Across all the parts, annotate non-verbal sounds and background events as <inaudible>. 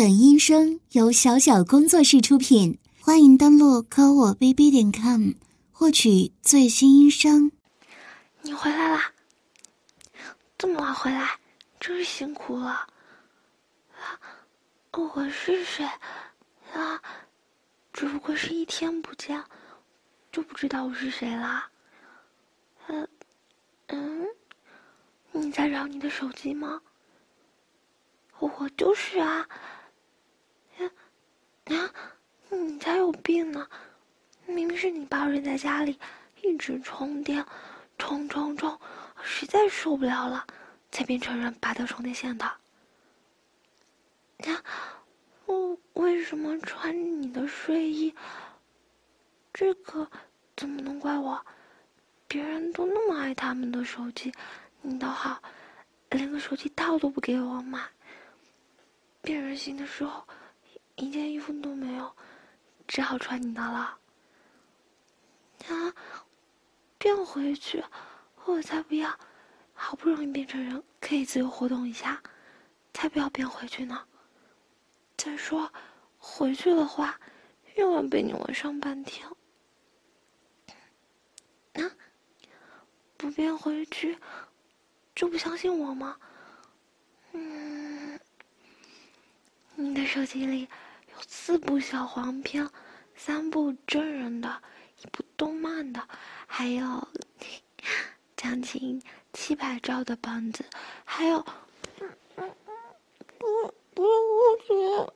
本音声由小小工作室出品，欢迎登录科我 bb 点 com 获取最新音声。你回来啦？这么晚回来，真是辛苦了。啊，我是谁？啊，只不过是一天不见，就不知道我是谁啦。嗯，嗯，你在找你的手机吗？我就是啊。啊，你才有病呢！明明是你把我扔在家里，一直充电，充充充，实在受不了了，才变成人拔掉充电线的。啊，我为什么穿你的睡衣？这个怎么能怪我？别人都那么爱他们的手机，你倒好，连个手机套都不给我买。变人形的时候。一件衣服都没有，只好穿你的了。啊，变回去，我才不要！好不容易变成人，可以自由活动一下，才不要变回去呢。再说，回去的话，又要被你玩上半天。啊，不变回去，就不相信我吗？嗯，你的手机里。四部小黄片，三部真人的，一部动漫的，还有 <laughs> 将近七百兆的本子，还有，不不我觉，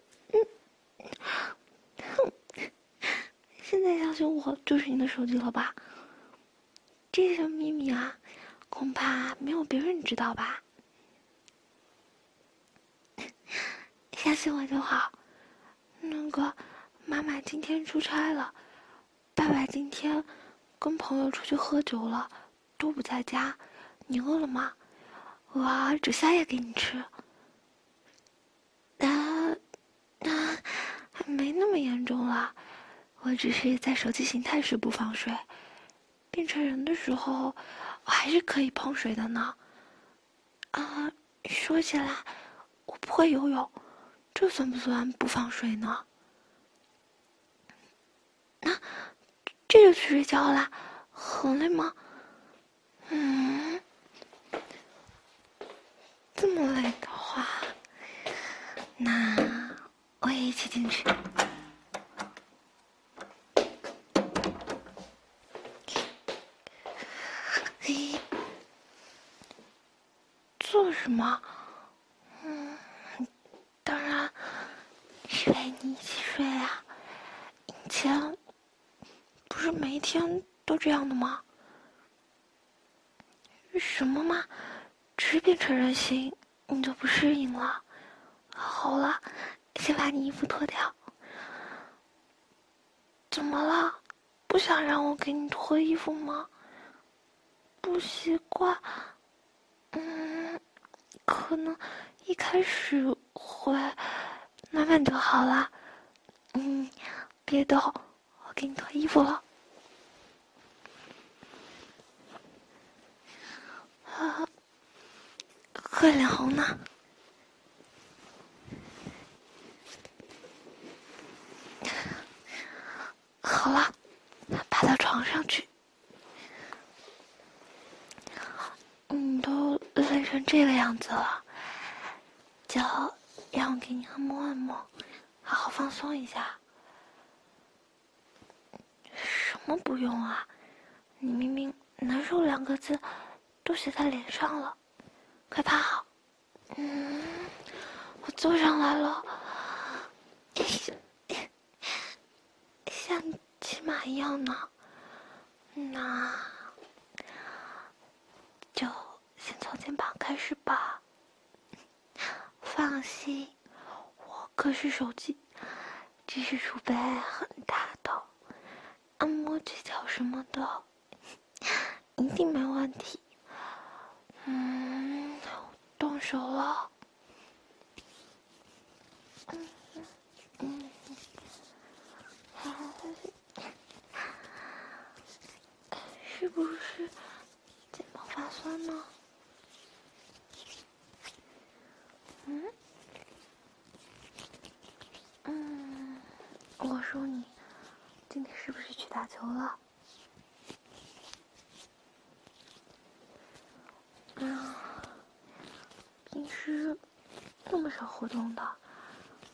现在相信我就是你的手机了吧？这些秘密啊，恐怕没有别人知道吧？<laughs> 相信我就好。那个，妈妈今天出差了，爸爸今天跟朋友出去喝酒了，都不在家。你饿了吗？我煮宵夜给你吃。啊，啊，还没那么严重了，我只是在手机形态时不防水，变成人的时候，我还是可以碰水的呢。啊，说起来，我不会游泳。这算不算不放水呢？那这就去睡觉啦，很累吗？嗯，这么累的话，那我也一起进去。嘿，做什么？每天都这样的吗？什么嘛，只变成人形，你就不适应了？好了，先把你衣服脱掉。怎么了？不想让我给你脱衣服吗？不习惯。嗯，可能一开始会，慢慢就好了。嗯，别动，我给你脱衣服了。啊，<laughs> 快脸红呢！<laughs> 好了，爬到床上去。你都累成这个样子了，就让我给你按摩按摩，好好放松一下。什么不用啊？你明明难受两个字。都写在脸上了，快趴好。嗯，我坐上来了，像骑马一样呢。那就先从肩膀开始吧。放心，我可是手机知识储备很大的，按摩技巧什么的一定没问题。嗯，动手了。是不是肩膀发酸呢？嗯嗯，我，说你今天是不是去打球了？平时那么少活动的，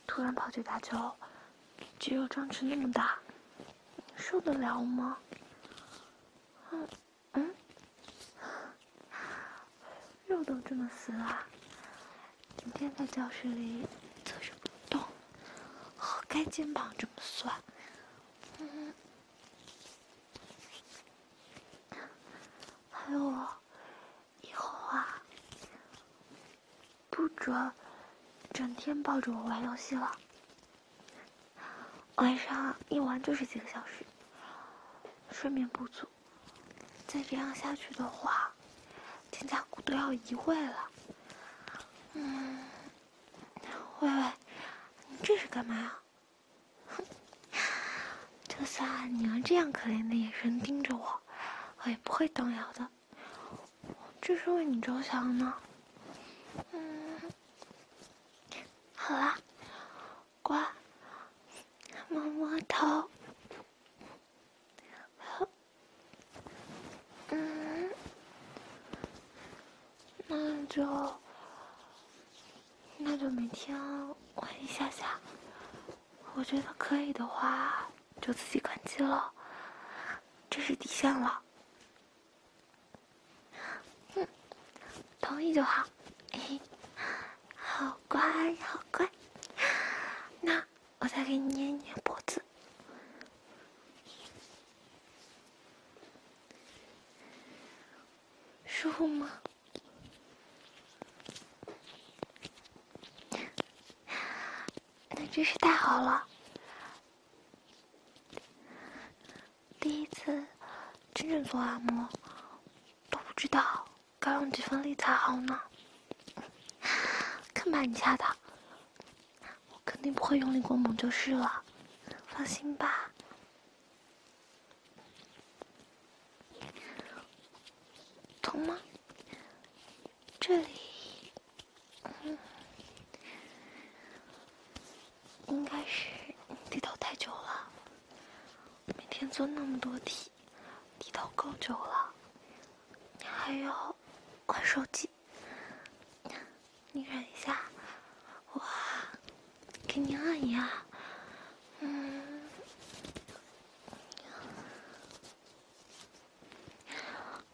突然跑去打球，肌肉张弛那么大，受得了吗？嗯嗯，肉都这么死了，今天在教室里坐着不动，活该肩膀这么酸。还有我。不准整天抱着我玩游戏了，晚上一玩就是几个小时，睡眠不足，再这样下去的话，肩胛骨都要移位了。嗯，喂喂，你这是干嘛呀？哼，就算你用这样可怜的眼神盯着我，我也不会动摇的。这是为你着想呢。嗯好啦，乖，摸摸头，嗯，那就那就每天玩一下下，我觉得可以的话，就自己关机了，这是底线了。嗯，同意就好。好乖，好乖。那我再给你捏捏脖子，舒服吗？那真是太好了。第一次真正做按摩，都不知道该用几分力才好呢。看把你吓的，我肯定不会用力过猛就是了，放心吧。疼吗？这里，应该是低头太久了，每天做那么多题，低头够久了，你还要玩手机。忍一下，我给你按一按，嗯，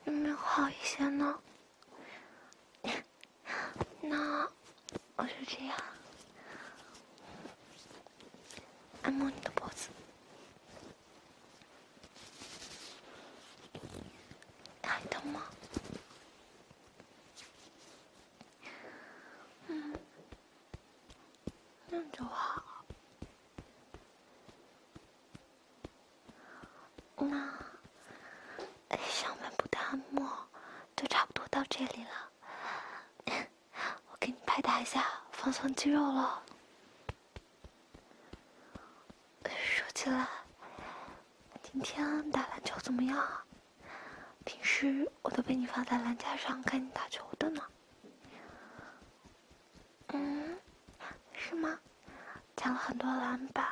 有没有好一些呢？那我就这样按摩你的脖子。就好。那上半部的按摩就差不多到这里了，我给你拍打一下，放松肌肉了。说起来，今天打篮球怎么样啊？平时我都被你放在篮架上看你打球的呢。嗯，是吗？抢了很多篮板，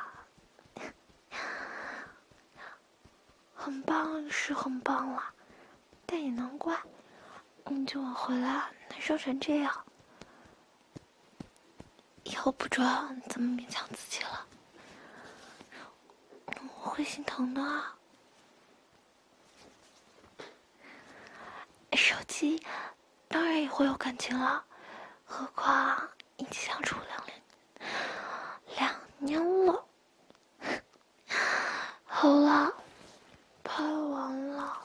很棒是很棒了，但也难怪。你今晚回来难受成这样，以后不准怎么勉强自己了，我会心疼的。手机当然也会有感情了，何况一起相处两年，两年了。<sighs> 好了，拍完了，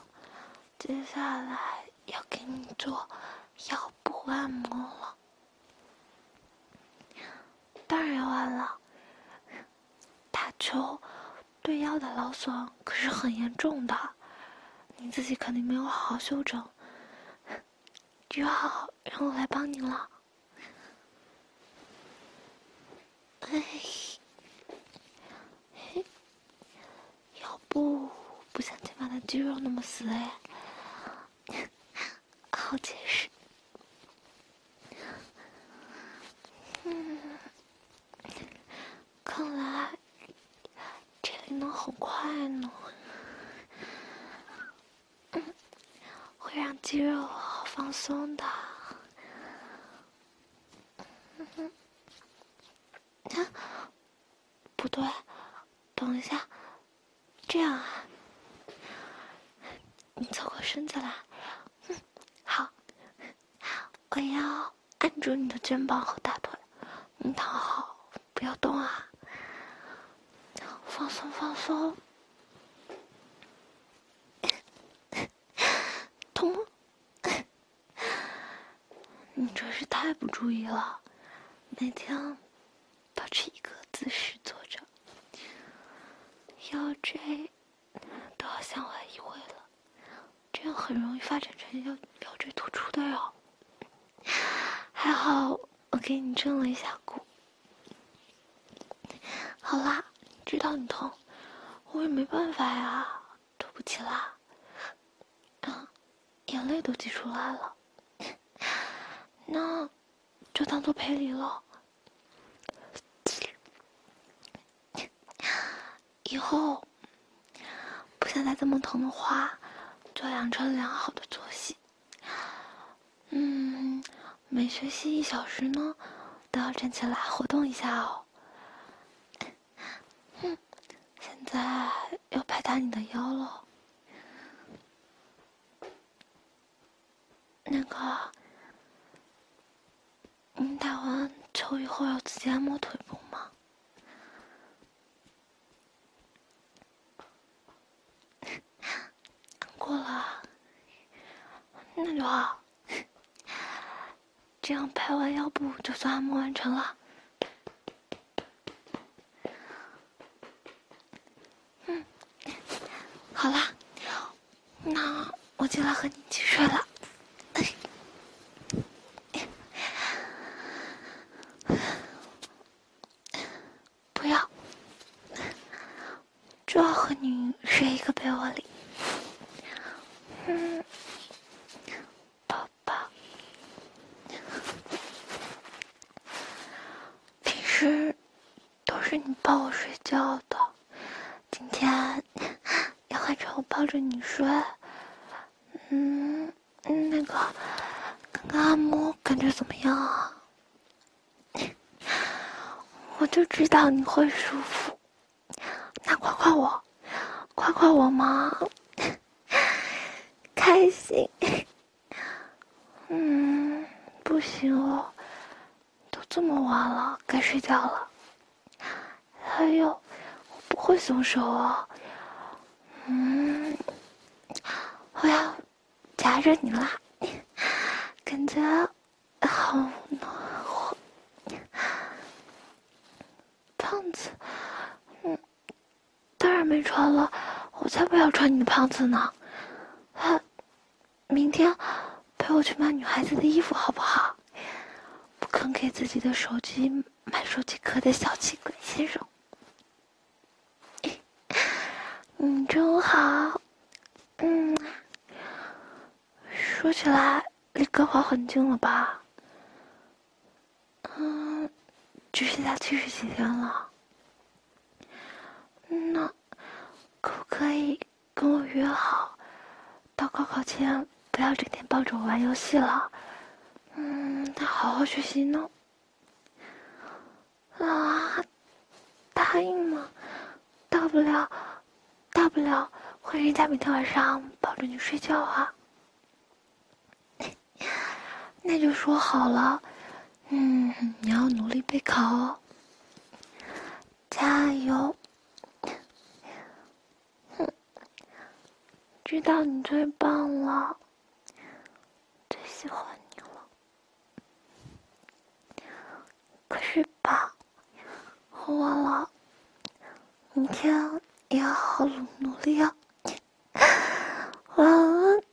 接下来。要给你做腰部按摩了，当然要按了。打球对腰的劳损可是很严重的，你自己肯定没有好好休整，就要让我来帮你了。哎，不不像肩膀的肌肉那么死哎。好解释，嗯，看来这里能很快呢，会让肌肉好放松的。不对，等一下，这样啊，你凑过身子来，好，我要按住你的肩膀和大腿，你躺好，不要动啊，放松放松，痛吗？你真是太不注意了，每天保持一个姿势坐着，腰椎都要向外移位了，这样很容易发展成腰腰椎突出的哟。还好我给你正了一下骨。好啦，知道你痛，我也没办法呀，对不起啦。啊，眼泪都挤出来了，那就当做赔礼了。以后不想再这么疼的话，就养成良好的作息。嗯，每学习一小时呢，都要站起来活动一下哦。现在要拍打你的腰了。那个，你打完球以后要自己按摩腿部吗？<laughs> 过了，那就好。这样拍完腰部就算按摩完成了。嗯，好啦，那我就来和你一起睡了。不要，就要和你睡一个被窝里。嗯，宝宝，平时都是你抱我睡觉的，今天要换成我抱着你睡。嗯，那个，刚刚按摩感觉怎么样啊？<laughs> 我就知道你会舒服，那夸夸我，夸夸我嘛。<laughs> 开心，嗯，不行了，都这么晚了，该睡觉了。还有，我不会松手哦，嗯，我要夹着你啦，感觉好暖和。胖子，嗯，当然没穿了，我才不要穿你的胖子呢。啊。明天陪我去买女孩子的衣服好不好？不肯给自己的手机买手机壳的小气鬼先生，你真好。嗯，说起来离高考很近了吧？嗯，只剩下七十几天了。那可不可以跟我约好，到高考前？不要整天抱着我玩游戏了，嗯，得好好学习呢。啊，答应嘛？大不了，大不了，换人家每天晚上抱着你睡觉啊。<laughs> 那就说好了，嗯，你要努力备考哦，加油。哼，知道你最棒了。最喜欢你了，可是吧，我忘了，明天也要好好努力啊！晚安。<laughs>